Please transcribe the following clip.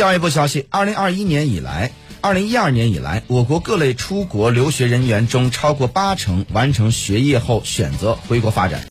教育部消息二零二一年以来二零一二年以来我国各类出国留学人员中超过八成完成学业后选择回国发展。